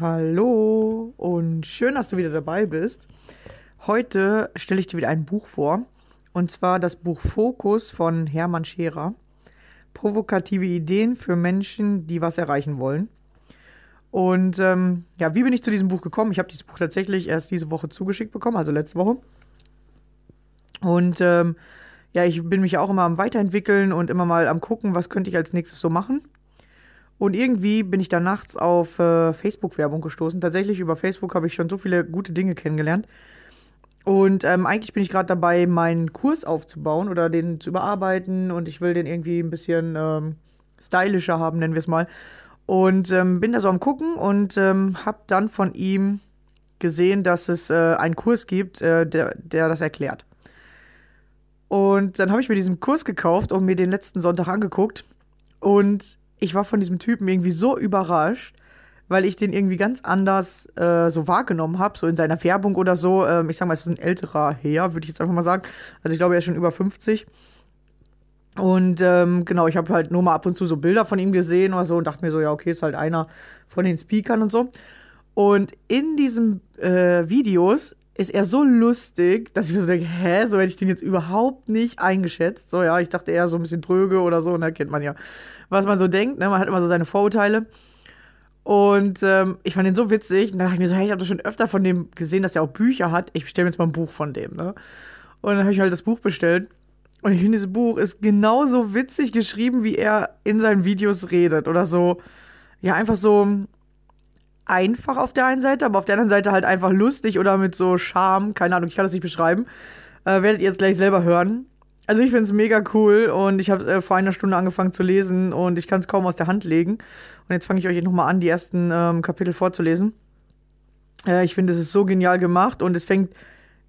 Hallo und schön, dass du wieder dabei bist. Heute stelle ich dir wieder ein Buch vor. Und zwar das Buch Fokus von Hermann Scherer. Provokative Ideen für Menschen, die was erreichen wollen. Und ähm, ja, wie bin ich zu diesem Buch gekommen? Ich habe dieses Buch tatsächlich erst diese Woche zugeschickt bekommen, also letzte Woche. Und ähm, ja, ich bin mich auch immer am Weiterentwickeln und immer mal am gucken, was könnte ich als nächstes so machen. Und irgendwie bin ich da nachts auf äh, Facebook-Werbung gestoßen. Tatsächlich über Facebook habe ich schon so viele gute Dinge kennengelernt. Und ähm, eigentlich bin ich gerade dabei, meinen Kurs aufzubauen oder den zu überarbeiten. Und ich will den irgendwie ein bisschen ähm, stylischer haben, nennen wir es mal. Und ähm, bin da so am Gucken und ähm, habe dann von ihm gesehen, dass es äh, einen Kurs gibt, äh, der, der das erklärt. Und dann habe ich mir diesen Kurs gekauft und mir den letzten Sonntag angeguckt. Und ich war von diesem Typen irgendwie so überrascht, weil ich den irgendwie ganz anders äh, so wahrgenommen habe, so in seiner Werbung oder so. Ähm, ich sag mal, es ist ein älterer Herr, würde ich jetzt einfach mal sagen. Also ich glaube, er ist schon über 50. Und ähm, genau, ich habe halt nur mal ab und zu so Bilder von ihm gesehen oder so und dachte mir so, ja, okay, ist halt einer von den Speakern und so. Und in diesen äh, Videos ist er so lustig, dass ich mir so denke, hä, so hätte ich den jetzt überhaupt nicht eingeschätzt. So, ja, ich dachte eher so ein bisschen dröge oder so, und da kennt man ja, was man so denkt, ne? Man hat immer so seine Vorurteile. Und ähm, ich fand den so witzig. Und dann dachte ich mir so, hey, ich habe doch schon öfter von dem gesehen, dass er auch Bücher hat. Ich bestelle mir jetzt mal ein Buch von dem, ne? Und dann habe ich halt das Buch bestellt. Und ich finde, dieses Buch ist genauso witzig geschrieben, wie er in seinen Videos redet. Oder so, ja, einfach so, einfach auf der einen Seite, aber auf der anderen Seite halt einfach lustig oder mit so Charme. Keine Ahnung, ich kann das nicht beschreiben. Äh, werdet ihr jetzt gleich selber hören. Also ich finde es mega cool und ich habe äh, vor einer Stunde angefangen zu lesen und ich kann es kaum aus der Hand legen. Und jetzt fange ich euch nochmal an, die ersten ähm, Kapitel vorzulesen. Äh, ich finde, es ist so genial gemacht und es fängt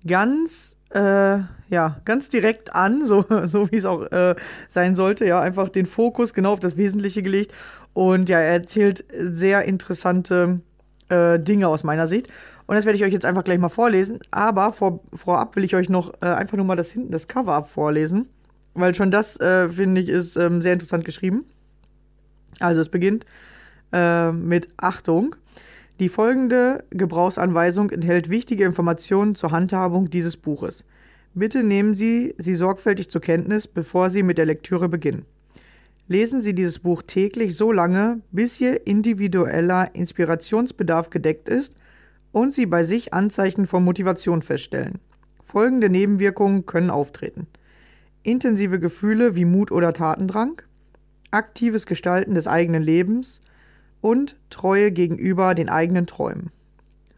ganz, äh, ja, ganz direkt an, so, so wie es auch äh, sein sollte. Ja, einfach den Fokus genau auf das Wesentliche gelegt. Und ja, er erzählt sehr interessante äh, Dinge aus meiner Sicht. Und das werde ich euch jetzt einfach gleich mal vorlesen. Aber vor, vorab will ich euch noch äh, einfach nur mal das hinten, das Cover vorlesen. Weil schon das, äh, finde ich, ist ähm, sehr interessant geschrieben. Also es beginnt äh, mit Achtung. Die folgende Gebrauchsanweisung enthält wichtige Informationen zur Handhabung dieses Buches. Bitte nehmen Sie sie sorgfältig zur Kenntnis, bevor Sie mit der Lektüre beginnen. Lesen Sie dieses Buch täglich so lange, bis Ihr individueller Inspirationsbedarf gedeckt ist und Sie bei sich Anzeichen von Motivation feststellen. Folgende Nebenwirkungen können auftreten. Intensive Gefühle wie Mut oder Tatendrang, aktives Gestalten des eigenen Lebens und Treue gegenüber den eigenen Träumen.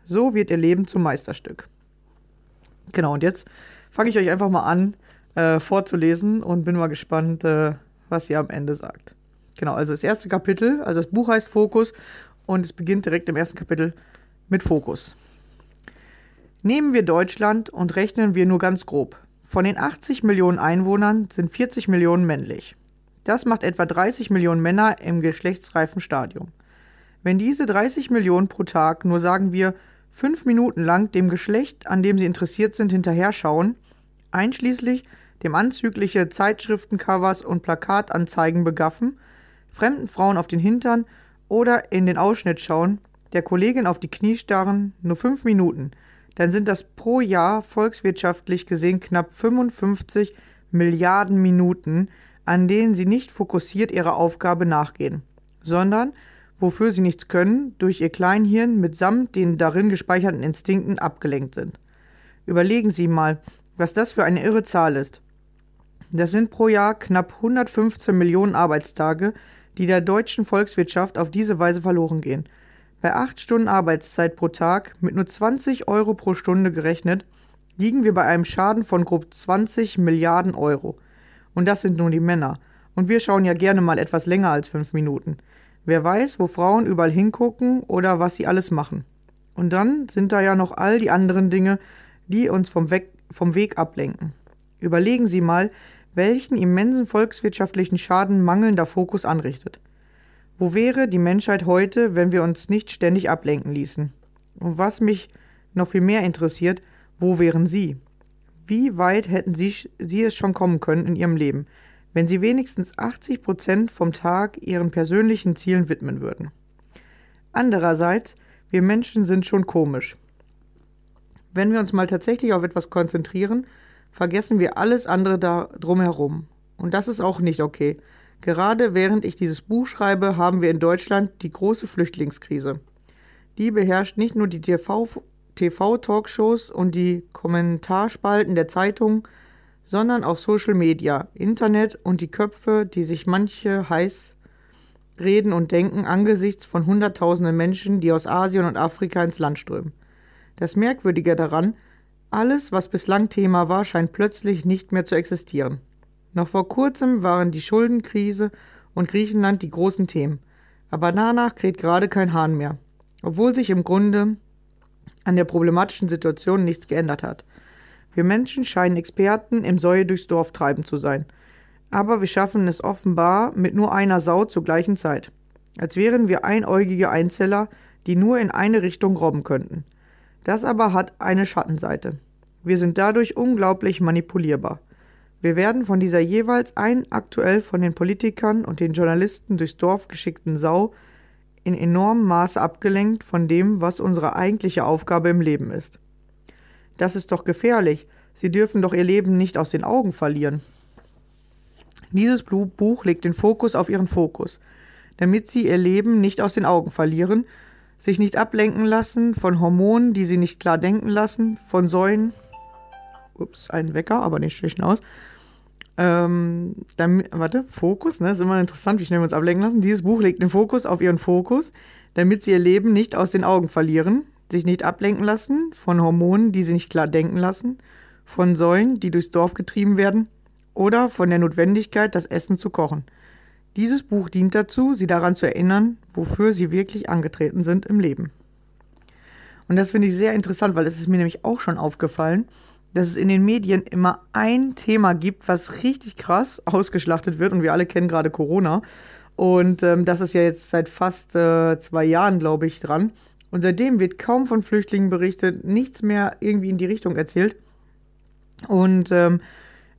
So wird Ihr Leben zum Meisterstück. Genau, und jetzt fange ich euch einfach mal an äh, vorzulesen und bin mal gespannt, äh, was sie am Ende sagt. Genau, also das erste Kapitel, also das Buch heißt Fokus und es beginnt direkt im ersten Kapitel mit Fokus. Nehmen wir Deutschland und rechnen wir nur ganz grob. Von den 80 Millionen Einwohnern sind 40 Millionen männlich. Das macht etwa 30 Millionen Männer im geschlechtsreifen Stadium. Wenn diese 30 Millionen pro Tag nur sagen wir fünf Minuten lang dem Geschlecht, an dem sie interessiert sind, hinterher schauen, einschließlich dem anzügliche Zeitschriftencovers und Plakatanzeigen begaffen, fremden Frauen auf den Hintern oder in den Ausschnitt schauen, der Kollegin auf die Knie starren, nur fünf Minuten, dann sind das pro Jahr volkswirtschaftlich gesehen knapp 55 Milliarden Minuten, an denen sie nicht fokussiert ihrer Aufgabe nachgehen, sondern wofür sie nichts können, durch ihr Kleinhirn mitsamt den darin gespeicherten Instinkten abgelenkt sind. Überlegen Sie mal, was das für eine irre Zahl ist. Das sind pro Jahr knapp 115 Millionen Arbeitstage, die der deutschen Volkswirtschaft auf diese Weise verloren gehen. Bei 8 Stunden Arbeitszeit pro Tag, mit nur 20 Euro pro Stunde gerechnet, liegen wir bei einem Schaden von grob 20 Milliarden Euro. Und das sind nun die Männer. Und wir schauen ja gerne mal etwas länger als fünf Minuten. Wer weiß, wo Frauen überall hingucken oder was sie alles machen. Und dann sind da ja noch all die anderen Dinge, die uns vom, Weg, vom Weg ablenken. Überlegen Sie mal, welchen immensen volkswirtschaftlichen Schaden mangelnder Fokus anrichtet. Wo wäre die Menschheit heute, wenn wir uns nicht ständig ablenken ließen? Und was mich noch viel mehr interessiert, wo wären Sie? Wie weit hätten Sie, Sie es schon kommen können in Ihrem Leben, wenn Sie wenigstens 80 Prozent vom Tag Ihren persönlichen Zielen widmen würden? Andererseits, wir Menschen sind schon komisch. Wenn wir uns mal tatsächlich auf etwas konzentrieren, vergessen wir alles andere da drumherum. Und das ist auch nicht okay. Gerade während ich dieses Buch schreibe, haben wir in Deutschland die große Flüchtlingskrise. Die beherrscht nicht nur die TV-Talkshows und die Kommentarspalten der Zeitungen, sondern auch Social Media, Internet und die Köpfe, die sich manche heiß reden und denken angesichts von Hunderttausenden Menschen, die aus Asien und Afrika ins Land strömen. Das Merkwürdige daran, alles, was bislang Thema war, scheint plötzlich nicht mehr zu existieren. Noch vor kurzem waren die Schuldenkrise und Griechenland die großen Themen, aber danach kräht gerade kein Hahn mehr, obwohl sich im Grunde an der problematischen Situation nichts geändert hat. Wir Menschen scheinen Experten im Säue durchs Dorf treiben zu sein, aber wir schaffen es offenbar mit nur einer Sau zur gleichen Zeit, als wären wir einäugige Einzeller, die nur in eine Richtung robben könnten. Das aber hat eine Schattenseite. Wir sind dadurch unglaublich manipulierbar. Wir werden von dieser jeweils ein aktuell von den Politikern und den Journalisten durchs Dorf geschickten Sau in enormem Maße abgelenkt von dem, was unsere eigentliche Aufgabe im Leben ist. Das ist doch gefährlich. Sie dürfen doch ihr Leben nicht aus den Augen verlieren. Dieses Buch legt den Fokus auf ihren Fokus, damit sie ihr Leben nicht aus den Augen verlieren, sich nicht ablenken lassen von Hormonen, die sie nicht klar denken lassen, von Säulen. Ups, ein Wecker, aber nicht schlecht aus. Ähm, damit, warte, Fokus, ne? Ist immer interessant, wie schnell wir uns ablenken lassen. Dieses Buch legt den Fokus auf ihren Fokus, damit sie ihr Leben nicht aus den Augen verlieren, sich nicht ablenken lassen von Hormonen, die sie nicht klar denken lassen, von Säulen, die durchs Dorf getrieben werden, oder von der Notwendigkeit, das Essen zu kochen. Dieses Buch dient dazu, sie daran zu erinnern, wofür sie wirklich angetreten sind im Leben. Und das finde ich sehr interessant, weil es ist mir nämlich auch schon aufgefallen, dass es in den Medien immer ein Thema gibt, was richtig krass ausgeschlachtet wird. Und wir alle kennen gerade Corona. Und ähm, das ist ja jetzt seit fast äh, zwei Jahren, glaube ich, dran. Und seitdem wird kaum von Flüchtlingen berichtet, nichts mehr irgendwie in die Richtung erzählt. Und ähm,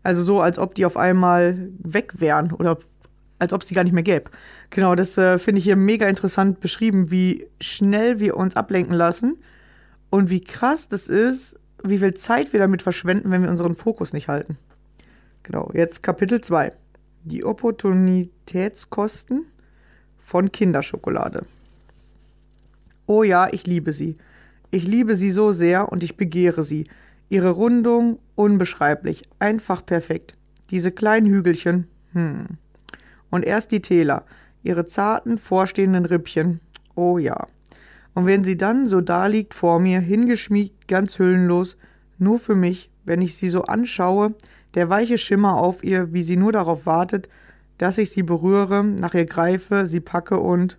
also so, als ob die auf einmal weg wären oder als ob es die gar nicht mehr gäbe. Genau, das äh, finde ich hier mega interessant beschrieben, wie schnell wir uns ablenken lassen und wie krass das ist, wie viel Zeit wir damit verschwenden, wenn wir unseren Fokus nicht halten. Genau, jetzt Kapitel 2. Die Opportunitätskosten von Kinderschokolade. Oh ja, ich liebe sie. Ich liebe sie so sehr und ich begehre sie. Ihre Rundung unbeschreiblich, einfach perfekt. Diese kleinen Hügelchen, hm. Und erst die Täler, ihre zarten, vorstehenden Rippchen. Oh ja. Und wenn sie dann so da liegt vor mir, hingeschmiegt, ganz hüllenlos, nur für mich, wenn ich sie so anschaue, der weiche Schimmer auf ihr, wie sie nur darauf wartet, dass ich sie berühre, nach ihr greife, sie packe und.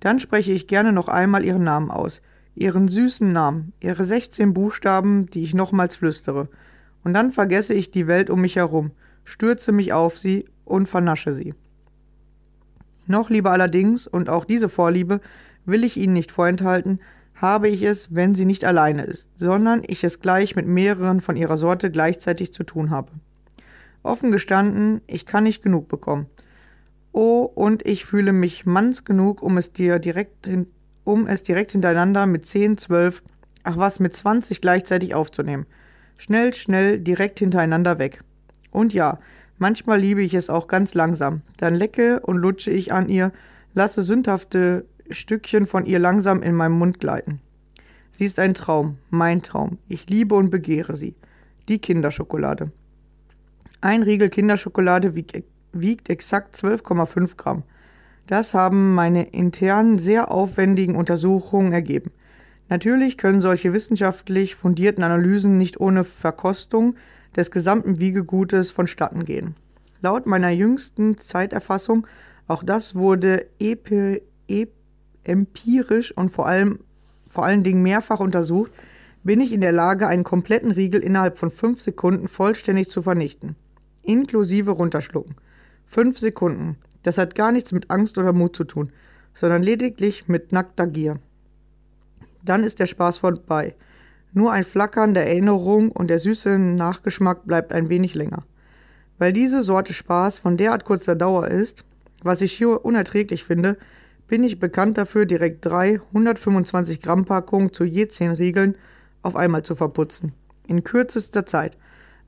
Dann spreche ich gerne noch einmal ihren Namen aus, ihren süßen Namen, ihre 16 Buchstaben, die ich nochmals flüstere. Und dann vergesse ich die Welt um mich herum, stürze mich auf sie und vernasche sie. Noch lieber allerdings, und auch diese Vorliebe will ich Ihnen nicht vorenthalten, habe ich es, wenn sie nicht alleine ist, sondern ich es gleich mit mehreren von ihrer Sorte gleichzeitig zu tun habe. Offen gestanden, ich kann nicht genug bekommen. Oh, und ich fühle mich manns genug, um es dir direkt hin, um es direkt hintereinander mit 10, 12, ach was, mit 20 gleichzeitig aufzunehmen. Schnell, schnell, direkt hintereinander weg. Und ja, manchmal liebe ich es auch ganz langsam. Dann lecke und lutsche ich an ihr, lasse sündhafte Stückchen von ihr langsam in meinem Mund gleiten. Sie ist ein Traum, mein Traum. Ich liebe und begehre sie. Die Kinderschokolade. Ein Riegel Kinderschokolade wiegt, wiegt exakt 12,5 Gramm. Das haben meine internen, sehr aufwendigen Untersuchungen ergeben. Natürlich können solche wissenschaftlich fundierten Analysen nicht ohne Verkostung des gesamten Wiegegutes vonstatten gehen. Laut meiner jüngsten Zeiterfassung, auch das wurde EP, EP empirisch und vor allem vor allen Dingen mehrfach untersucht, bin ich in der Lage, einen kompletten Riegel innerhalb von fünf Sekunden vollständig zu vernichten. Inklusive runterschlucken. Fünf Sekunden. Das hat gar nichts mit Angst oder Mut zu tun, sondern lediglich mit nackter Gier. Dann ist der Spaß vorbei. Nur ein Flackern der Erinnerung und der süße Nachgeschmack bleibt ein wenig länger. Weil diese Sorte Spaß von derart kurzer Dauer ist, was ich hier unerträglich finde, bin ich bekannt dafür, direkt drei 125 Gramm Packungen zu je zehn Riegeln auf einmal zu verputzen. In kürzester Zeit.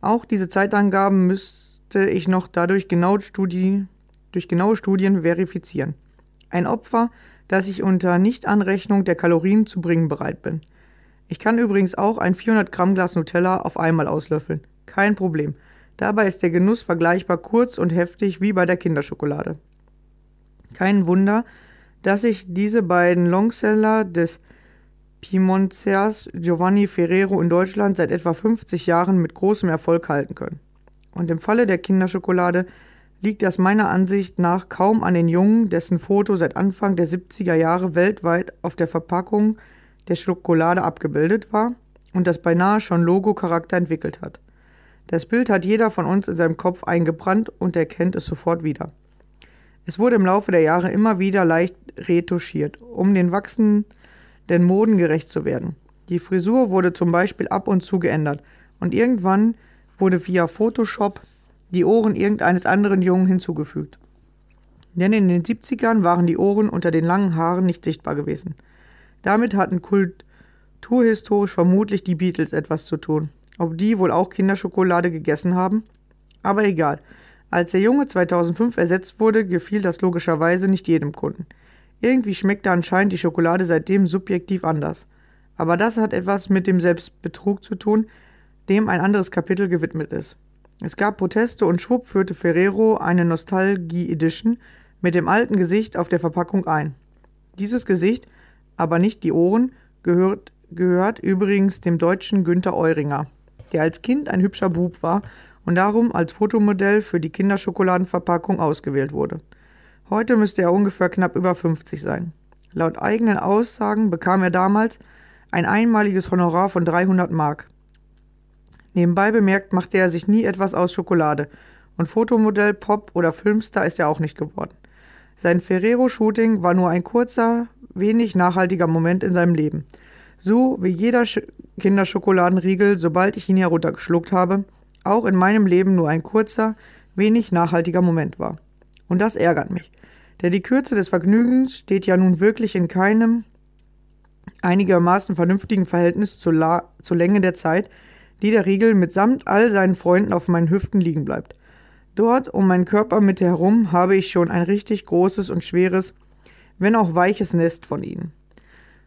Auch diese Zeitangaben müsste ich noch dadurch genau Studie, durch genaue Studien verifizieren. Ein Opfer, das ich unter Nichtanrechnung der Kalorien zu bringen bereit bin. Ich kann übrigens auch ein 400 Gramm Glas Nutella auf einmal auslöffeln. Kein Problem. Dabei ist der Genuss vergleichbar kurz und heftig wie bei der Kinderschokolade. Kein Wunder, dass sich diese beiden Longseller des Piemonters Giovanni Ferrero in Deutschland seit etwa 50 Jahren mit großem Erfolg halten können. Und im Falle der Kinderschokolade liegt das meiner Ansicht nach kaum an den Jungen, dessen Foto seit Anfang der 70er Jahre weltweit auf der Verpackung der Schokolade abgebildet war und das beinahe schon Logo-Charakter entwickelt hat. Das Bild hat jeder von uns in seinem Kopf eingebrannt und erkennt es sofort wieder. Es wurde im Laufe der Jahre immer wieder leicht retuschiert, um den wachsenden Moden gerecht zu werden. Die Frisur wurde zum Beispiel ab und zu geändert und irgendwann wurde via Photoshop die Ohren irgendeines anderen Jungen hinzugefügt. Denn in den 70ern waren die Ohren unter den langen Haaren nicht sichtbar gewesen. Damit hatten kulturhistorisch vermutlich die Beatles etwas zu tun. Ob die wohl auch Kinderschokolade gegessen haben? Aber egal. Als der Junge 2005 ersetzt wurde, gefiel das logischerweise nicht jedem Kunden. Irgendwie schmeckte anscheinend die Schokolade seitdem subjektiv anders. Aber das hat etwas mit dem Selbstbetrug zu tun, dem ein anderes Kapitel gewidmet ist. Es gab Proteste und schwupp führte Ferrero eine Nostalgie Edition mit dem alten Gesicht auf der Verpackung ein. Dieses Gesicht, aber nicht die Ohren, gehört, gehört übrigens dem deutschen Günther Euringer, der als Kind ein hübscher Bub war und darum als Fotomodell für die Kinderschokoladenverpackung ausgewählt wurde. Heute müsste er ungefähr knapp über 50 sein. Laut eigenen Aussagen bekam er damals ein einmaliges Honorar von 300 Mark. Nebenbei bemerkt machte er sich nie etwas aus Schokolade und Fotomodell, Pop oder Filmstar ist er auch nicht geworden. Sein Ferrero-Shooting war nur ein kurzer wenig nachhaltiger Moment in seinem Leben. So wie jeder Sch Kinderschokoladenriegel, sobald ich ihn heruntergeschluckt habe, auch in meinem Leben nur ein kurzer, wenig nachhaltiger Moment war. Und das ärgert mich. Denn die Kürze des Vergnügens steht ja nun wirklich in keinem einigermaßen vernünftigen Verhältnis zur, La zur Länge der Zeit, die der Riegel mitsamt all seinen Freunden auf meinen Hüften liegen bleibt. Dort um meinen Körpermitte herum habe ich schon ein richtig großes und schweres, wenn auch weiches Nest von ihnen.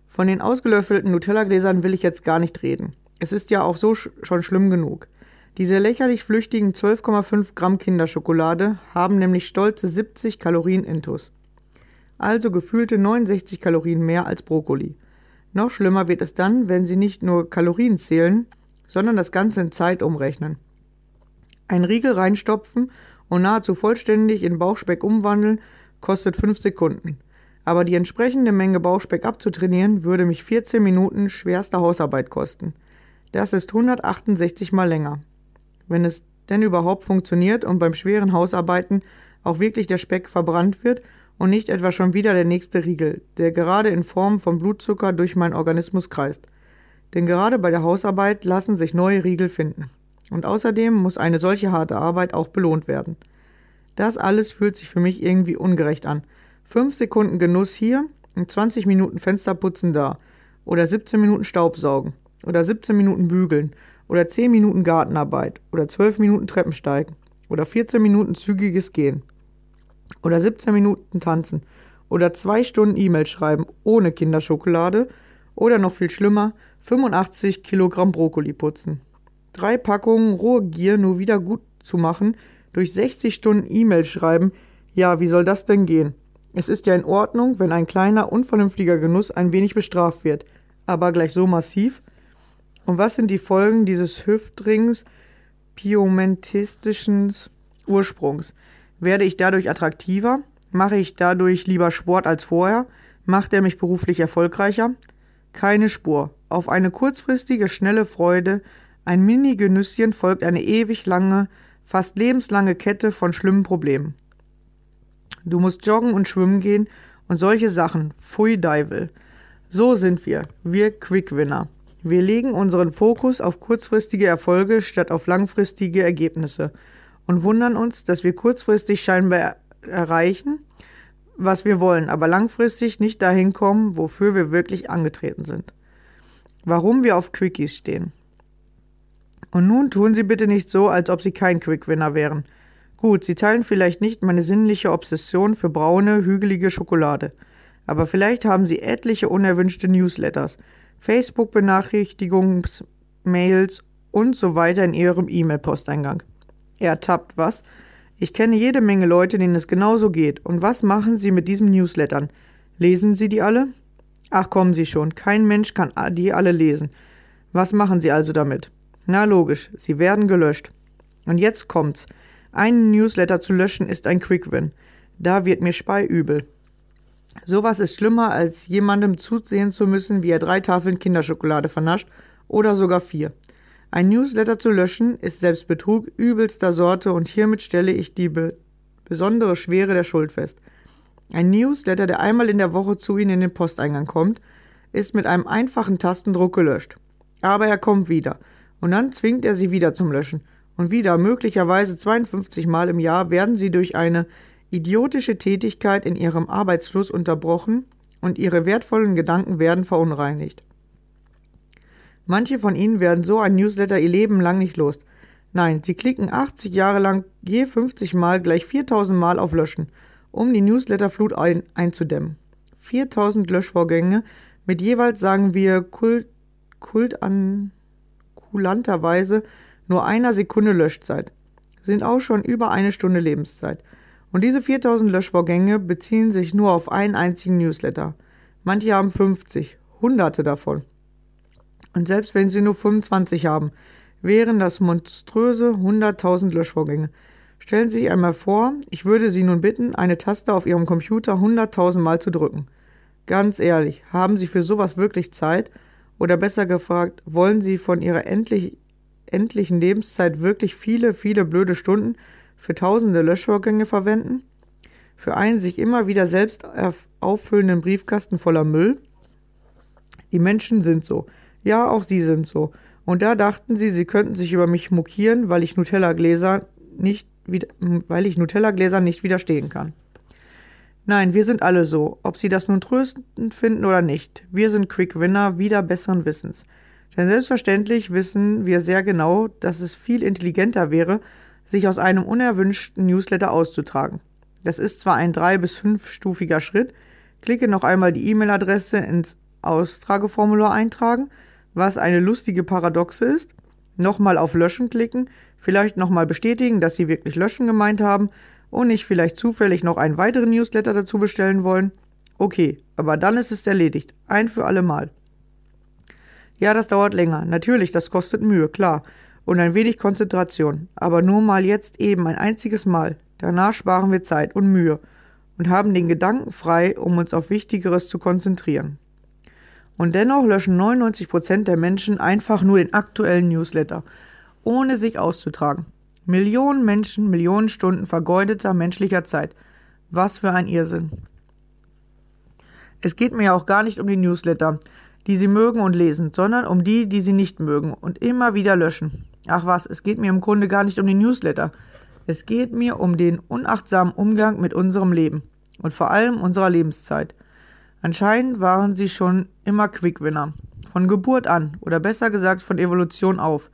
Von den ausgelöffelten Nutella-Gläsern will ich jetzt gar nicht reden. Es ist ja auch so sch schon schlimm genug. Diese lächerlich flüchtigen 12,5 Gramm Kinderschokolade haben nämlich stolze 70 Kalorien intus. Also gefühlte 69 Kalorien mehr als Brokkoli. Noch schlimmer wird es dann, wenn Sie nicht nur Kalorien zählen, sondern das Ganze in Zeit umrechnen. Ein Riegel reinstopfen und nahezu vollständig in Bauchspeck umwandeln kostet 5 Sekunden. Aber die entsprechende Menge Bauchspeck abzutrainieren würde mich 14 Minuten schwerster Hausarbeit kosten. Das ist 168 mal länger wenn es denn überhaupt funktioniert und beim schweren Hausarbeiten auch wirklich der Speck verbrannt wird und nicht etwa schon wieder der nächste Riegel, der gerade in Form von Blutzucker durch meinen Organismus kreist. Denn gerade bei der Hausarbeit lassen sich neue Riegel finden. Und außerdem muss eine solche harte Arbeit auch belohnt werden. Das alles fühlt sich für mich irgendwie ungerecht an. Fünf Sekunden Genuss hier und 20 Minuten Fensterputzen da. Oder 17 Minuten Staubsaugen. Oder 17 Minuten bügeln oder 10 Minuten Gartenarbeit. Oder 12 Minuten Treppensteigen oder 14 Minuten zügiges Gehen. Oder 17 Minuten tanzen. Oder 2 Stunden E-Mail schreiben ohne Kinderschokolade. Oder noch viel schlimmer 85 Kilogramm Brokkoli putzen. Drei Packungen rohe Gier nur wieder gut zu machen. Durch 60 Stunden E-Mail schreiben, ja, wie soll das denn gehen? Es ist ja in Ordnung, wenn ein kleiner, unvernünftiger Genuss ein wenig bestraft wird, aber gleich so massiv? Und was sind die Folgen dieses Hüftrings piomentistischen Ursprungs? Werde ich dadurch attraktiver? Mache ich dadurch lieber Sport als vorher? Macht er mich beruflich erfolgreicher? Keine Spur. Auf eine kurzfristige, schnelle Freude, ein Mini-Genüsschen folgt eine ewig lange, fast lebenslange Kette von schlimmen Problemen. Du musst joggen und schwimmen gehen und solche Sachen. Pfui Deivel. So sind wir, wir Quickwinner. Wir legen unseren Fokus auf kurzfristige Erfolge statt auf langfristige Ergebnisse und wundern uns, dass wir kurzfristig scheinbar erreichen, was wir wollen, aber langfristig nicht dahin kommen, wofür wir wirklich angetreten sind. Warum wir auf Quickies stehen. Und nun tun Sie bitte nicht so, als ob Sie kein Quickwinner wären. Gut, Sie teilen vielleicht nicht meine sinnliche Obsession für braune, hügelige Schokolade, aber vielleicht haben Sie etliche unerwünschte Newsletters, Facebook-Benachrichtigungsmails und so weiter in Ihrem E-Mail-Posteingang. Ertappt was? Ich kenne jede Menge Leute, denen es genauso geht. Und was machen Sie mit diesen Newslettern? Lesen Sie die alle? Ach, kommen Sie schon. Kein Mensch kann die alle lesen. Was machen Sie also damit? Na logisch, sie werden gelöscht. Und jetzt kommt's. Einen Newsletter zu löschen ist ein Quick-Win. Da wird mir speiübel. Sowas ist schlimmer, als jemandem zusehen zu müssen, wie er drei Tafeln Kinderschokolade vernascht oder sogar vier. Ein Newsletter zu löschen ist Selbstbetrug übelster Sorte und hiermit stelle ich die be besondere Schwere der Schuld fest. Ein Newsletter, der einmal in der Woche zu Ihnen in den Posteingang kommt, ist mit einem einfachen Tastendruck gelöscht. Aber er kommt wieder und dann zwingt er Sie wieder zum Löschen. Und wieder, möglicherweise 52 Mal im Jahr, werden Sie durch eine idiotische Tätigkeit in ihrem Arbeitsfluss unterbrochen und ihre wertvollen Gedanken werden verunreinigt. Manche von ihnen werden so ein Newsletter ihr Leben lang nicht los. Nein, sie klicken 80 Jahre lang je 50 Mal gleich 4000 Mal auf Löschen, um die Newsletterflut ein einzudämmen. 4000 Löschvorgänge mit jeweils, sagen wir, Kult, Kult an kulanterweise nur einer Sekunde Löschzeit. Sind auch schon über eine Stunde Lebenszeit. Und diese 4000 Löschvorgänge beziehen sich nur auf einen einzigen Newsletter. Manche haben 50, hunderte davon. Und selbst wenn sie nur 25 haben, wären das monströse 100.000 Löschvorgänge. Stellen Sie sich einmal vor, ich würde Sie nun bitten, eine Taste auf Ihrem Computer 100.000 Mal zu drücken. Ganz ehrlich, haben Sie für sowas wirklich Zeit? Oder besser gefragt, wollen Sie von Ihrer endlich, endlichen Lebenszeit wirklich viele, viele blöde Stunden für tausende Löschvorgänge verwenden? Für einen sich immer wieder selbst auffüllenden Briefkasten voller Müll? Die Menschen sind so. Ja, auch sie sind so. Und da dachten sie, sie könnten sich über mich mokieren, weil ich Nutella-Gläser nicht, weil ich Nutella-Gläser nicht widerstehen kann. Nein, wir sind alle so, ob Sie das nun tröstend finden oder nicht. Wir sind Quick Winner wieder besseren Wissens. Denn selbstverständlich wissen wir sehr genau, dass es viel intelligenter wäre, sich aus einem unerwünschten Newsletter auszutragen. Das ist zwar ein drei- bis fünfstufiger Schritt, klicke noch einmal die E-Mail-Adresse ins Austrageformular eintragen, was eine lustige Paradoxe ist, nochmal auf Löschen klicken, vielleicht nochmal bestätigen, dass Sie wirklich Löschen gemeint haben und nicht vielleicht zufällig noch einen weiteren Newsletter dazu bestellen wollen? Okay, aber dann ist es erledigt. Ein für alle Mal. Ja, das dauert länger. Natürlich, das kostet Mühe, klar. Und ein wenig Konzentration. Aber nur mal jetzt eben ein einziges Mal. Danach sparen wir Zeit und Mühe und haben den Gedanken frei, um uns auf Wichtigeres zu konzentrieren. Und dennoch löschen 99% der Menschen einfach nur den aktuellen Newsletter, ohne sich auszutragen. Millionen Menschen, Millionen Stunden vergeudeter menschlicher Zeit. Was für ein Irrsinn. Es geht mir ja auch gar nicht um die Newsletter, die Sie mögen und lesen, sondern um die, die Sie nicht mögen und immer wieder löschen. Ach was, es geht mir im Grunde gar nicht um die Newsletter. Es geht mir um den unachtsamen Umgang mit unserem Leben und vor allem unserer Lebenszeit. Anscheinend waren sie schon immer Quickwinner. Von Geburt an, oder besser gesagt von Evolution auf.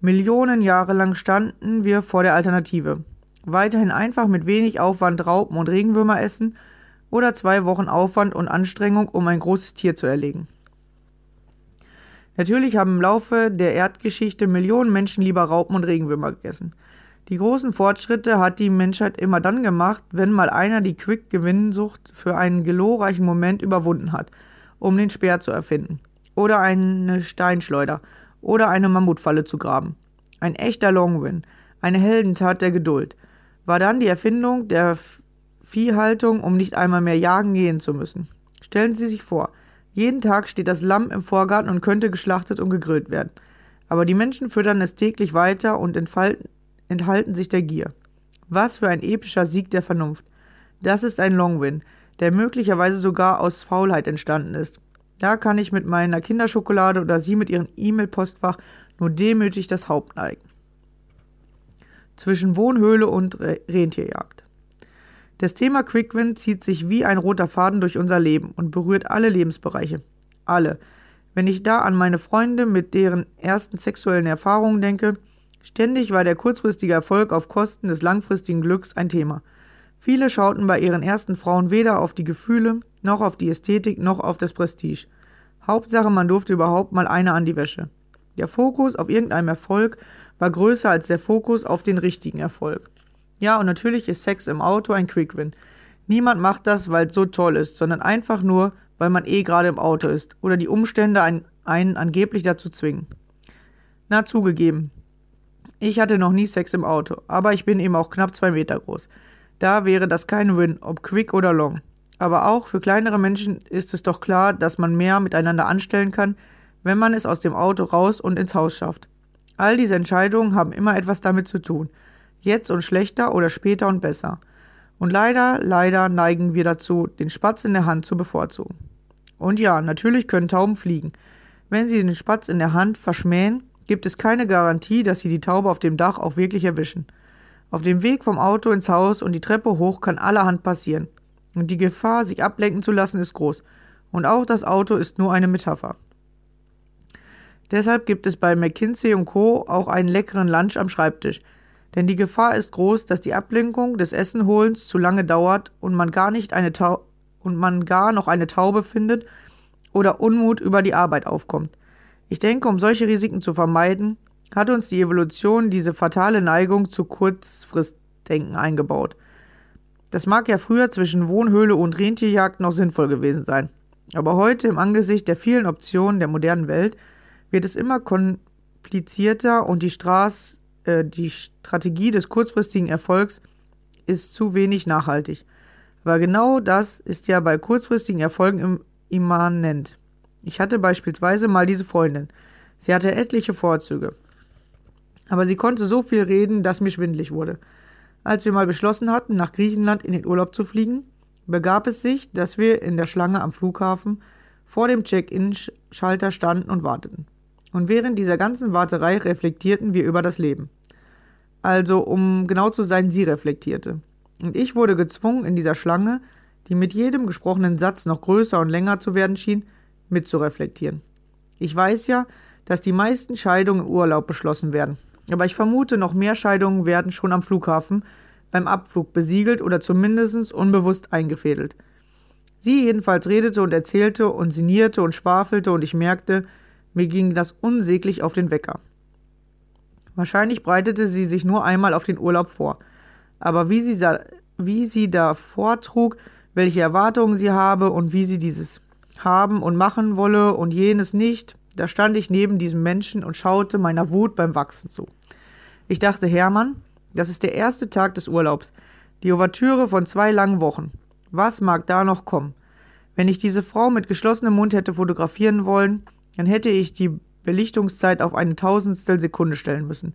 Millionen Jahre lang standen wir vor der Alternative. Weiterhin einfach mit wenig Aufwand Raupen und Regenwürmer essen oder zwei Wochen Aufwand und Anstrengung, um ein großes Tier zu erlegen. Natürlich haben im Laufe der Erdgeschichte Millionen Menschen lieber Raupen und Regenwürmer gegessen. Die großen Fortschritte hat die Menschheit immer dann gemacht, wenn mal einer die Quick-Gewinnsucht für einen glorreichen Moment überwunden hat, um den Speer zu erfinden. Oder eine Steinschleuder oder eine Mammutfalle zu graben. Ein echter Longwin, eine Heldentat der Geduld, war dann die Erfindung der Viehhaltung, um nicht einmal mehr jagen gehen zu müssen. Stellen Sie sich vor, jeden Tag steht das Lamm im Vorgarten und könnte geschlachtet und gegrillt werden. Aber die Menschen füttern es täglich weiter und enthalten sich der Gier. Was für ein epischer Sieg der Vernunft. Das ist ein Longwin, der möglicherweise sogar aus Faulheit entstanden ist. Da kann ich mit meiner Kinderschokolade oder Sie mit Ihrem E-Mail-Postfach nur demütig das Haupt neigen. Zwischen Wohnhöhle und Re Rentierjagd. Das Thema Quickwin zieht sich wie ein roter Faden durch unser Leben und berührt alle Lebensbereiche. Alle. Wenn ich da an meine Freunde mit deren ersten sexuellen Erfahrungen denke, ständig war der kurzfristige Erfolg auf Kosten des langfristigen Glücks ein Thema. Viele schauten bei ihren ersten Frauen weder auf die Gefühle, noch auf die Ästhetik, noch auf das Prestige. Hauptsache, man durfte überhaupt mal eine an die Wäsche. Der Fokus auf irgendeinem Erfolg war größer als der Fokus auf den richtigen Erfolg. Ja, und natürlich ist Sex im Auto ein Quick-Win. Niemand macht das, weil es so toll ist, sondern einfach nur, weil man eh gerade im Auto ist oder die Umstände einen, einen angeblich dazu zwingen. Na, zugegeben. Ich hatte noch nie Sex im Auto, aber ich bin eben auch knapp zwei Meter groß. Da wäre das kein Win, ob quick oder long. Aber auch für kleinere Menschen ist es doch klar, dass man mehr miteinander anstellen kann, wenn man es aus dem Auto raus und ins Haus schafft. All diese Entscheidungen haben immer etwas damit zu tun. Jetzt und schlechter oder später und besser. Und leider, leider neigen wir dazu, den Spatz in der Hand zu bevorzugen. Und ja, natürlich können Tauben fliegen. Wenn sie den Spatz in der Hand verschmähen, gibt es keine Garantie, dass sie die Taube auf dem Dach auch wirklich erwischen. Auf dem Weg vom Auto ins Haus und die Treppe hoch kann allerhand passieren. Und die Gefahr, sich ablenken zu lassen, ist groß. Und auch das Auto ist nur eine Metapher. Deshalb gibt es bei McKinsey Co. auch einen leckeren Lunch am Schreibtisch. Denn die Gefahr ist groß, dass die Ablenkung des Essenholens zu lange dauert und man gar nicht eine Tau und man gar noch eine Taube findet oder Unmut über die Arbeit aufkommt. Ich denke, um solche Risiken zu vermeiden, hat uns die Evolution diese fatale Neigung zu Kurzfristdenken eingebaut. Das mag ja früher zwischen Wohnhöhle und Rentierjagd noch sinnvoll gewesen sein. Aber heute, im Angesicht der vielen Optionen der modernen Welt, wird es immer komplizierter und die, Straß, äh, die Strategie des kurzfristigen Erfolgs ist zu wenig nachhaltig. Aber genau das ist ja bei kurzfristigen Erfolgen immanent. Ich hatte beispielsweise mal diese Freundin. Sie hatte etliche Vorzüge aber sie konnte so viel reden, dass mir schwindlig wurde. Als wir mal beschlossen hatten, nach Griechenland in den Urlaub zu fliegen, begab es sich, dass wir in der Schlange am Flughafen vor dem Check-in-Schalter standen und warteten. Und während dieser ganzen Warterei reflektierten wir über das Leben. Also, um genau zu sein, sie reflektierte. Und ich wurde gezwungen, in dieser Schlange, die mit jedem gesprochenen Satz noch größer und länger zu werden schien, mitzureflektieren. Ich weiß ja, dass die meisten Scheidungen im Urlaub beschlossen werden. Aber ich vermute, noch mehr Scheidungen werden schon am Flughafen beim Abflug besiegelt oder zumindest unbewusst eingefädelt. Sie jedenfalls redete und erzählte und sinnierte und schwafelte und ich merkte, mir ging das unsäglich auf den Wecker. Wahrscheinlich breitete sie sich nur einmal auf den Urlaub vor. Aber wie sie, da, wie sie da vortrug, welche Erwartungen sie habe und wie sie dieses haben und machen wolle und jenes nicht, da stand ich neben diesem Menschen und schaute meiner Wut beim Wachsen zu. Ich dachte, Hermann, das ist der erste Tag des Urlaubs, die Ouvertüre von zwei langen Wochen. Was mag da noch kommen? Wenn ich diese Frau mit geschlossenem Mund hätte fotografieren wollen, dann hätte ich die Belichtungszeit auf eine Tausendstel Sekunde stellen müssen.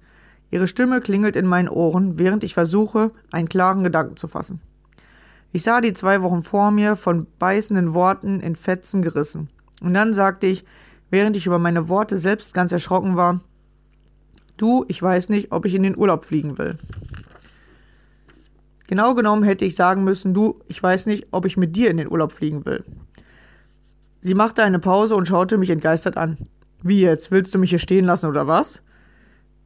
Ihre Stimme klingelt in meinen Ohren, während ich versuche, einen klaren Gedanken zu fassen. Ich sah die zwei Wochen vor mir von beißenden Worten in Fetzen gerissen. Und dann sagte ich, während ich über meine Worte selbst ganz erschrocken war, Du, ich weiß nicht, ob ich in den Urlaub fliegen will. Genau genommen hätte ich sagen müssen, du, ich weiß nicht, ob ich mit dir in den Urlaub fliegen will. Sie machte eine Pause und schaute mich entgeistert an. Wie jetzt? Willst du mich hier stehen lassen oder was?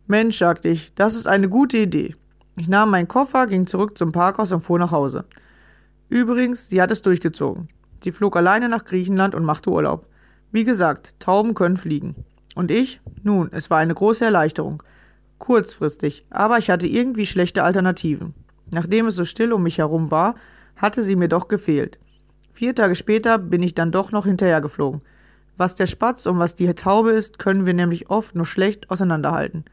Mensch, sagte ich, das ist eine gute Idee. Ich nahm meinen Koffer, ging zurück zum Parkhaus und fuhr nach Hause. Übrigens, sie hat es durchgezogen. Sie flog alleine nach Griechenland und machte Urlaub. Wie gesagt, Tauben können fliegen. Und ich? Nun, es war eine große Erleichterung. Kurzfristig, aber ich hatte irgendwie schlechte Alternativen. Nachdem es so still um mich herum war, hatte sie mir doch gefehlt. Vier Tage später bin ich dann doch noch hinterhergeflogen. Was der Spatz und was die Taube ist, können wir nämlich oft nur schlecht auseinanderhalten.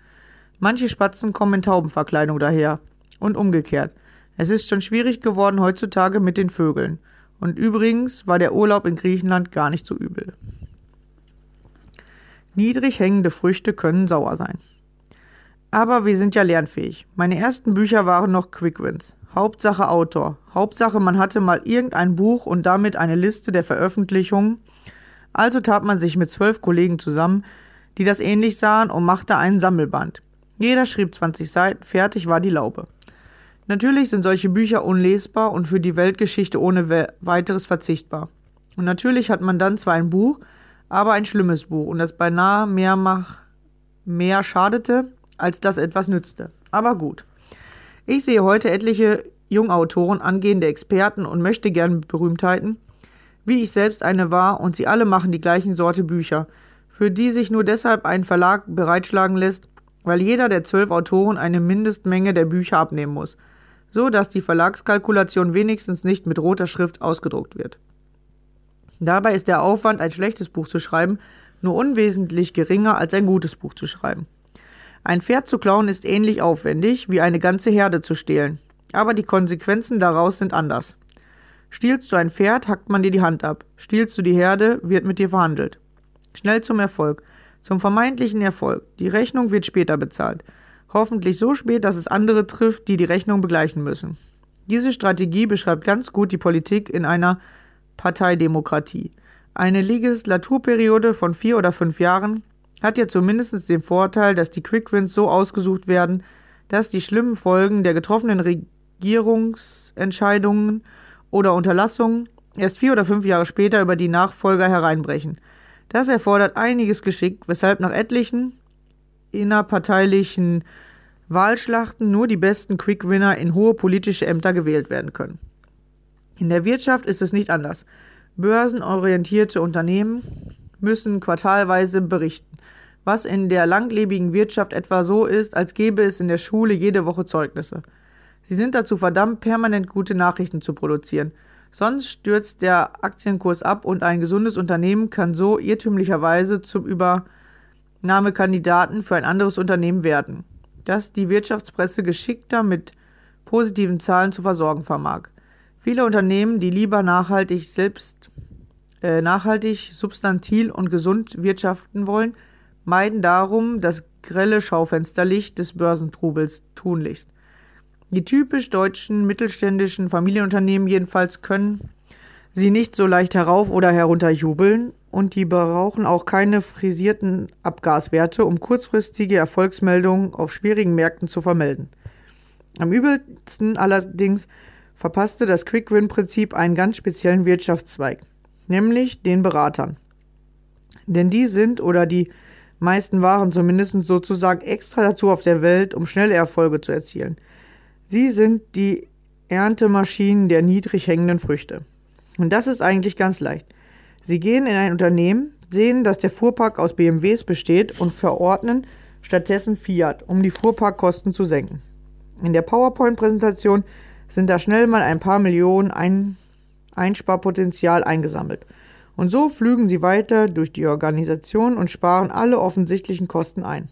Manche Spatzen kommen in Taubenverkleidung daher. Und umgekehrt. Es ist schon schwierig geworden heutzutage mit den Vögeln. Und übrigens war der Urlaub in Griechenland gar nicht so übel. Niedrig hängende Früchte können sauer sein. Aber wir sind ja lernfähig. Meine ersten Bücher waren noch Quickwins. Hauptsache Autor. Hauptsache man hatte mal irgendein Buch und damit eine Liste der Veröffentlichungen also tat man sich mit zwölf Kollegen zusammen, die das ähnlich sahen und machte einen Sammelband. Jeder schrieb 20 Seiten, fertig war die Laube. Natürlich sind solche Bücher unlesbar und für die Weltgeschichte ohne we weiteres verzichtbar. Und natürlich hat man dann zwar ein Buch, aber ein schlimmes Buch und das beinahe mehr, mach, mehr schadete, als das etwas nützte. Aber gut. Ich sehe heute etliche Jungautoren, angehende Experten und möchte gern Berühmtheiten, wie ich selbst eine war, und sie alle machen die gleichen Sorte Bücher, für die sich nur deshalb ein Verlag bereitschlagen lässt, weil jeder der zwölf Autoren eine Mindestmenge der Bücher abnehmen muss, so dass die Verlagskalkulation wenigstens nicht mit roter Schrift ausgedruckt wird. Dabei ist der Aufwand, ein schlechtes Buch zu schreiben, nur unwesentlich geringer als ein gutes Buch zu schreiben. Ein Pferd zu klauen ist ähnlich aufwendig wie eine ganze Herde zu stehlen, aber die Konsequenzen daraus sind anders. Stiehlst du ein Pferd, hackt man dir die Hand ab. Stiehlst du die Herde, wird mit dir verhandelt. Schnell zum Erfolg. Zum vermeintlichen Erfolg. Die Rechnung wird später bezahlt. Hoffentlich so spät, dass es andere trifft, die die Rechnung begleichen müssen. Diese Strategie beschreibt ganz gut die Politik in einer Parteidemokratie. Eine Legislaturperiode von vier oder fünf Jahren hat ja zumindest den Vorteil, dass die Quickwins so ausgesucht werden, dass die schlimmen Folgen der getroffenen Regierungsentscheidungen oder Unterlassungen erst vier oder fünf Jahre später über die Nachfolger hereinbrechen. Das erfordert einiges Geschick, weshalb nach etlichen innerparteilichen Wahlschlachten nur die besten Quickwinner in hohe politische Ämter gewählt werden können. In der Wirtschaft ist es nicht anders. Börsenorientierte Unternehmen müssen quartalweise berichten, was in der langlebigen Wirtschaft etwa so ist, als gäbe es in der Schule jede Woche Zeugnisse. Sie sind dazu verdammt, permanent gute Nachrichten zu produzieren. Sonst stürzt der Aktienkurs ab und ein gesundes Unternehmen kann so irrtümlicherweise zum Übernahmekandidaten für ein anderes Unternehmen werden, das die Wirtschaftspresse geschickter mit positiven Zahlen zu versorgen vermag. Viele Unternehmen, die lieber nachhaltig selbst äh, nachhaltig, substantil und gesund wirtschaften wollen, meiden darum das grelle Schaufensterlicht des Börsentrubels tunlichst. Die typisch deutschen mittelständischen Familienunternehmen jedenfalls können sie nicht so leicht herauf oder herunter jubeln und die brauchen auch keine frisierten Abgaswerte, um kurzfristige Erfolgsmeldungen auf schwierigen Märkten zu vermelden. Am übelsten allerdings verpasste das Quick-Win-Prinzip einen ganz speziellen Wirtschaftszweig, nämlich den Beratern. Denn die sind oder die meisten waren zumindest sozusagen extra dazu auf der Welt, um schnelle Erfolge zu erzielen. Sie sind die Erntemaschinen der niedrig hängenden Früchte. Und das ist eigentlich ganz leicht. Sie gehen in ein Unternehmen, sehen, dass der Fuhrpark aus BMWs besteht und verordnen stattdessen Fiat, um die Fuhrparkkosten zu senken. In der PowerPoint-Präsentation sind da schnell mal ein paar Millionen ein Einsparpotenzial eingesammelt. Und so flügen sie weiter durch die Organisation und sparen alle offensichtlichen Kosten ein.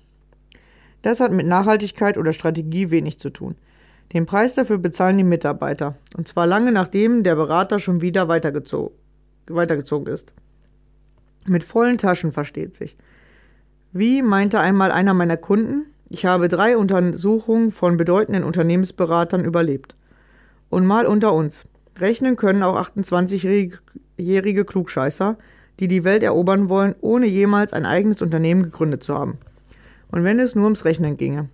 Das hat mit Nachhaltigkeit oder Strategie wenig zu tun. Den Preis dafür bezahlen die Mitarbeiter, und zwar lange nachdem der Berater schon wieder weitergezo weitergezogen ist. Mit vollen Taschen versteht sich. Wie meinte einmal einer meiner Kunden, ich habe drei Untersuchungen von bedeutenden Unternehmensberatern überlebt. Und mal unter uns. Rechnen können auch 28-jährige Klugscheißer, die die Welt erobern wollen, ohne jemals ein eigenes Unternehmen gegründet zu haben. Und wenn es nur ums Rechnen ginge.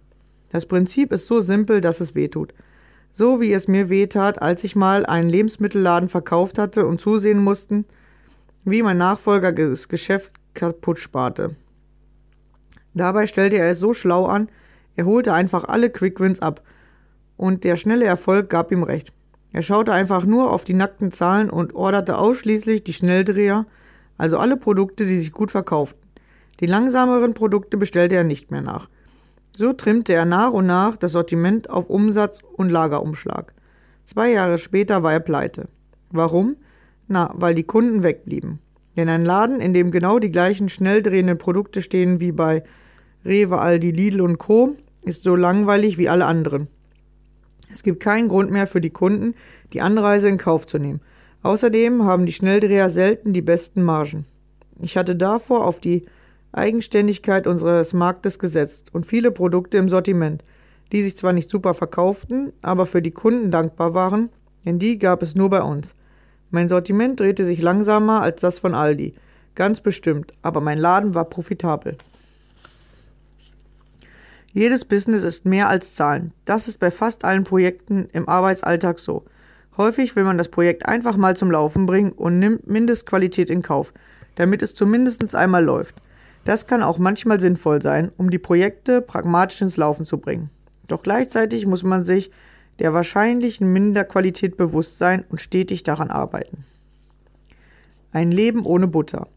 Das Prinzip ist so simpel, dass es wehtut. So wie es mir wehtat, als ich mal einen Lebensmittelladen verkauft hatte und zusehen mussten, wie mein Nachfolger das Geschäft kaputt sparte. Dabei stellte er es so schlau an, er holte einfach alle Quickwins ab. Und der schnelle Erfolg gab ihm recht. Er schaute einfach nur auf die nackten Zahlen und orderte ausschließlich die Schnelldreher, also alle Produkte, die sich gut verkauften. Die langsameren Produkte bestellte er nicht mehr nach. So trimmte er nach und nach das Sortiment auf Umsatz und Lagerumschlag. Zwei Jahre später war er pleite. Warum? Na, weil die Kunden wegblieben. Denn ein Laden, in dem genau die gleichen schnell drehenden Produkte stehen wie bei Rewe, Aldi, Lidl und Co., ist so langweilig wie alle anderen. Es gibt keinen Grund mehr für die Kunden, die Anreise in Kauf zu nehmen. Außerdem haben die Schnelldreher selten die besten Margen. Ich hatte davor auf die Eigenständigkeit unseres Marktes gesetzt und viele Produkte im Sortiment, die sich zwar nicht super verkauften, aber für die Kunden dankbar waren, denn die gab es nur bei uns. Mein Sortiment drehte sich langsamer als das von Aldi, ganz bestimmt, aber mein Laden war profitabel. Jedes Business ist mehr als Zahlen. Das ist bei fast allen Projekten im Arbeitsalltag so. Häufig will man das Projekt einfach mal zum Laufen bringen und nimmt Mindestqualität in Kauf, damit es zumindest einmal läuft. Das kann auch manchmal sinnvoll sein, um die Projekte pragmatisch ins Laufen zu bringen. Doch gleichzeitig muss man sich der wahrscheinlichen Minderqualität bewusst sein und stetig daran arbeiten. Ein Leben ohne Butter.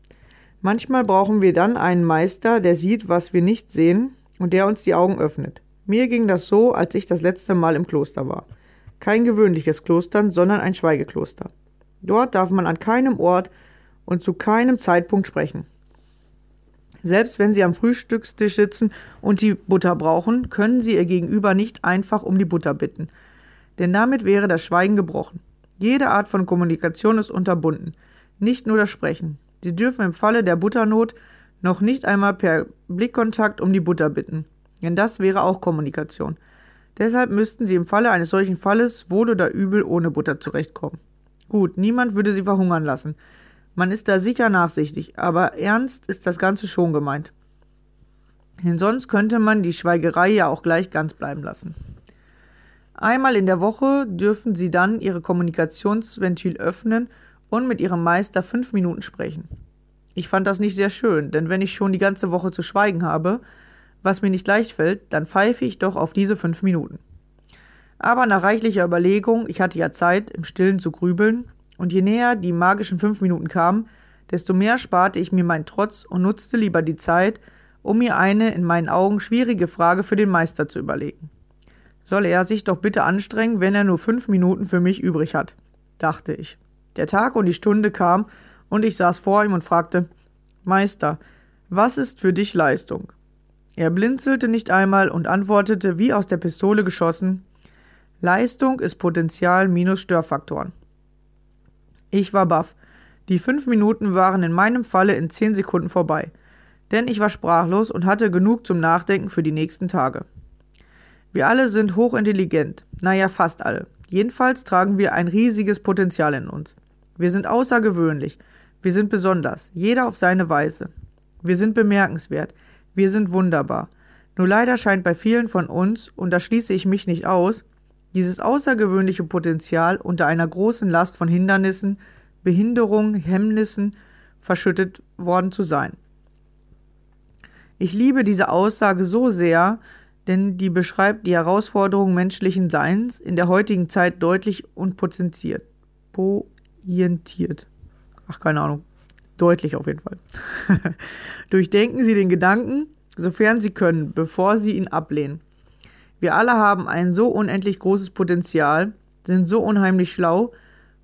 Manchmal brauchen wir dann einen Meister, der sieht, was wir nicht sehen und der uns die Augen öffnet. Mir ging das so, als ich das letzte Mal im Kloster war. Kein gewöhnliches Kloster, sondern ein Schweigekloster. Dort darf man an keinem Ort und zu keinem Zeitpunkt sprechen. Selbst wenn Sie am Frühstückstisch sitzen und die Butter brauchen, können Sie Ihr Gegenüber nicht einfach um die Butter bitten. Denn damit wäre das Schweigen gebrochen. Jede Art von Kommunikation ist unterbunden, nicht nur das Sprechen. Sie dürfen im Falle der Butternot noch nicht einmal per Blickkontakt um die Butter bitten, denn das wäre auch Kommunikation. Deshalb müssten Sie im Falle eines solchen Falles wohl oder übel ohne Butter zurechtkommen. Gut, niemand würde Sie verhungern lassen, man ist da sicher nachsichtig, aber ernst ist das Ganze schon gemeint. Denn sonst könnte man die Schweigerei ja auch gleich ganz bleiben lassen. Einmal in der Woche dürfen Sie dann Ihre Kommunikationsventil öffnen und mit Ihrem Meister fünf Minuten sprechen. Ich fand das nicht sehr schön, denn wenn ich schon die ganze Woche zu schweigen habe, was mir nicht leicht fällt, dann pfeife ich doch auf diese fünf Minuten. Aber nach reichlicher Überlegung, ich hatte ja Zeit, im Stillen zu grübeln, und je näher die magischen fünf Minuten kamen, desto mehr sparte ich mir meinen Trotz und nutzte lieber die Zeit, um mir eine in meinen Augen schwierige Frage für den Meister zu überlegen. Soll er sich doch bitte anstrengen, wenn er nur fünf Minuten für mich übrig hat, dachte ich. Der Tag und die Stunde kam, und ich saß vor ihm und fragte Meister, was ist für dich Leistung? Er blinzelte nicht einmal und antwortete wie aus der Pistole geschossen Leistung ist Potenzial minus Störfaktoren. Ich war baff. Die fünf Minuten waren in meinem Falle in zehn Sekunden vorbei, denn ich war sprachlos und hatte genug zum Nachdenken für die nächsten Tage. Wir alle sind hochintelligent. Naja, fast alle. Jedenfalls tragen wir ein riesiges Potenzial in uns. Wir sind außergewöhnlich. Wir sind besonders. Jeder auf seine Weise. Wir sind bemerkenswert. Wir sind wunderbar. Nur leider scheint bei vielen von uns, und da schließe ich mich nicht aus, dieses außergewöhnliche Potenzial unter einer großen Last von Hindernissen, Behinderungen, Hemmnissen verschüttet worden zu sein. Ich liebe diese Aussage so sehr, denn die beschreibt die Herausforderungen menschlichen Seins in der heutigen Zeit deutlich und potenziert. Pointiert. Ach, keine Ahnung. Deutlich auf jeden Fall. Durchdenken Sie den Gedanken, sofern Sie können, bevor Sie ihn ablehnen. Wir alle haben ein so unendlich großes Potenzial, sind so unheimlich schlau,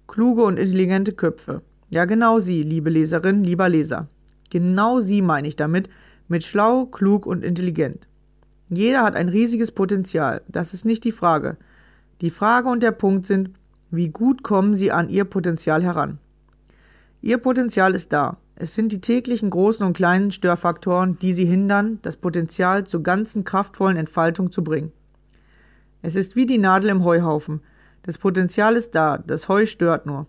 kluge und intelligente Köpfe. Ja, genau Sie, liebe Leserin, lieber Leser. Genau Sie meine ich damit, mit schlau, klug und intelligent. Jeder hat ein riesiges Potenzial, das ist nicht die Frage. Die Frage und der Punkt sind, wie gut kommen Sie an Ihr Potenzial heran? Ihr Potenzial ist da. Es sind die täglichen großen und kleinen Störfaktoren, die Sie hindern, das Potenzial zur ganzen kraftvollen Entfaltung zu bringen. Es ist wie die Nadel im Heuhaufen. Das Potenzial ist da, das Heu stört nur.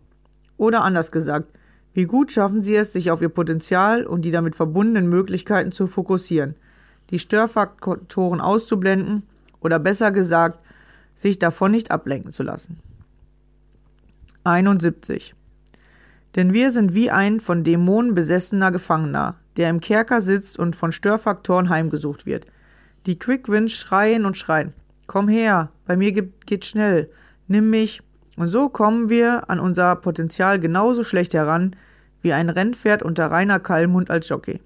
Oder anders gesagt, wie gut schaffen Sie es, sich auf Ihr Potenzial und die damit verbundenen Möglichkeiten zu fokussieren – die Störfaktoren auszublenden oder besser gesagt, sich davon nicht ablenken zu lassen. 71. Denn wir sind wie ein von Dämonen besessener Gefangener, der im Kerker sitzt und von Störfaktoren heimgesucht wird. Die Quickwins schreien und schreien. Komm her, bei mir geht schnell, nimm mich. Und so kommen wir an unser Potenzial genauso schlecht heran wie ein Rennpferd unter reiner Kalmhund als Jockey.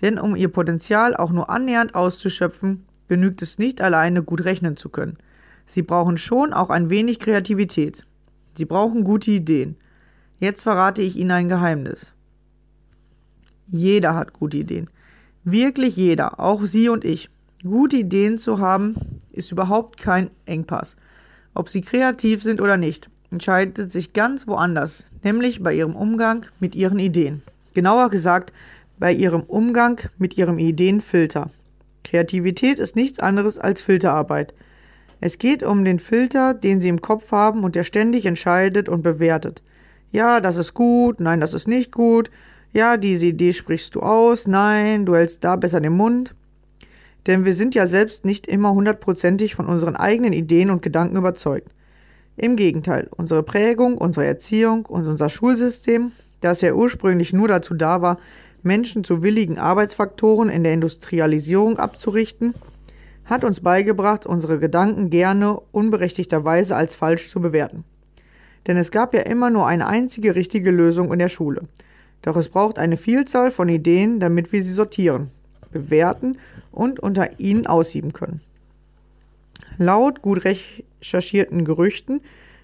Denn um ihr Potenzial auch nur annähernd auszuschöpfen, genügt es nicht alleine gut rechnen zu können. Sie brauchen schon auch ein wenig Kreativität. Sie brauchen gute Ideen. Jetzt verrate ich Ihnen ein Geheimnis. Jeder hat gute Ideen. Wirklich jeder, auch Sie und ich. Gute Ideen zu haben, ist überhaupt kein Engpass. Ob Sie kreativ sind oder nicht, entscheidet sich ganz woanders, nämlich bei Ihrem Umgang mit Ihren Ideen. Genauer gesagt, bei ihrem Umgang mit ihrem Ideenfilter. Kreativität ist nichts anderes als Filterarbeit. Es geht um den Filter, den Sie im Kopf haben und der ständig entscheidet und bewertet. Ja, das ist gut, nein, das ist nicht gut. Ja, diese Idee sprichst du aus, nein, du hältst da besser den Mund. Denn wir sind ja selbst nicht immer hundertprozentig von unseren eigenen Ideen und Gedanken überzeugt. Im Gegenteil, unsere Prägung, unsere Erziehung und unser Schulsystem, das ja ursprünglich nur dazu da war, Menschen zu willigen Arbeitsfaktoren in der Industrialisierung abzurichten, hat uns beigebracht, unsere Gedanken gerne unberechtigterweise als falsch zu bewerten. Denn es gab ja immer nur eine einzige richtige Lösung in der Schule. Doch es braucht eine Vielzahl von Ideen, damit wir sie sortieren, bewerten und unter ihnen aussieben können. Laut gut recherchierten Gerüchten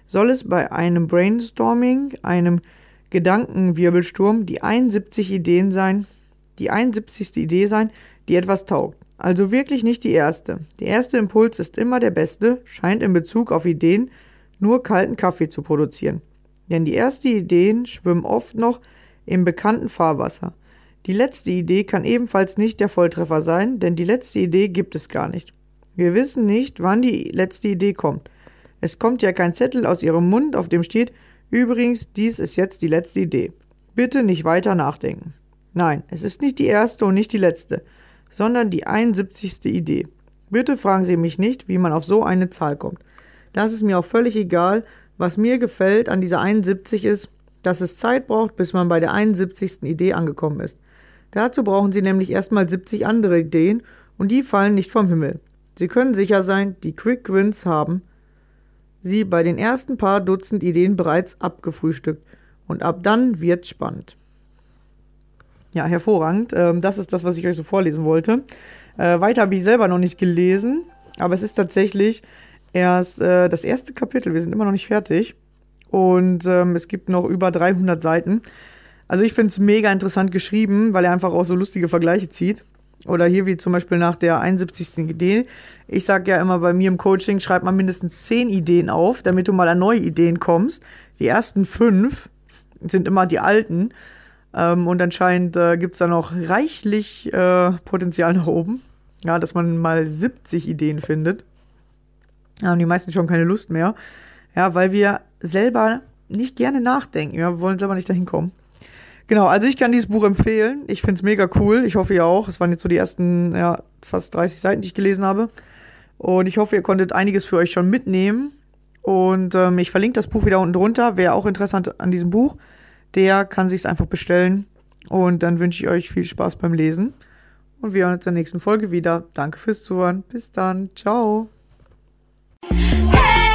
soll es bei einem Brainstorming, einem Gedankenwirbelsturm die 71 Ideen sein, die 71. Idee sein, die etwas taugt. Also wirklich nicht die erste. Der erste Impuls ist immer der beste, scheint in Bezug auf Ideen nur kalten Kaffee zu produzieren. Denn die ersten Ideen schwimmen oft noch im bekannten Fahrwasser. Die letzte Idee kann ebenfalls nicht der Volltreffer sein, denn die letzte Idee gibt es gar nicht. Wir wissen nicht, wann die letzte Idee kommt. Es kommt ja kein Zettel aus ihrem Mund, auf dem steht, Übrigens, dies ist jetzt die letzte Idee. Bitte nicht weiter nachdenken. Nein, es ist nicht die erste und nicht die letzte, sondern die 71. Idee. Bitte fragen Sie mich nicht, wie man auf so eine Zahl kommt. Das ist mir auch völlig egal. Was mir gefällt an dieser 71 ist, dass es Zeit braucht, bis man bei der 71. Idee angekommen ist. Dazu brauchen Sie nämlich erstmal 70 andere Ideen und die fallen nicht vom Himmel. Sie können sicher sein, die Quick Wins haben sie bei den ersten paar Dutzend Ideen bereits abgefrühstückt. Und ab dann wird's spannend. Ja, hervorragend. Ähm, das ist das, was ich euch so vorlesen wollte. Äh, weiter habe ich selber noch nicht gelesen, aber es ist tatsächlich erst äh, das erste Kapitel. Wir sind immer noch nicht fertig. Und ähm, es gibt noch über 300 Seiten. Also ich finde es mega interessant geschrieben, weil er einfach auch so lustige Vergleiche zieht. Oder hier wie zum Beispiel nach der 71. Idee. Ich sage ja immer bei mir im Coaching, schreib mal mindestens 10 Ideen auf, damit du mal an neue Ideen kommst. Die ersten fünf sind immer die alten. Ähm, und anscheinend äh, gibt es da noch reichlich äh, Potenzial nach oben. Ja, dass man mal 70 Ideen findet. Haben die meisten schon keine Lust mehr. Ja, weil wir selber nicht gerne nachdenken. Ja, wir wollen selber nicht dahin kommen. Genau, also ich kann dieses Buch empfehlen. Ich finde es mega cool. Ich hoffe ihr auch. Es waren jetzt so die ersten ja, fast 30 Seiten, die ich gelesen habe. Und ich hoffe, ihr konntet einiges für euch schon mitnehmen. Und ähm, ich verlinke das Buch wieder unten drunter. Wer auch interessant an diesem Buch, der kann sich es einfach bestellen. Und dann wünsche ich euch viel Spaß beim Lesen. Und wir hören uns in der nächsten Folge wieder. Danke fürs Zuhören. Bis dann. Ciao. Hey!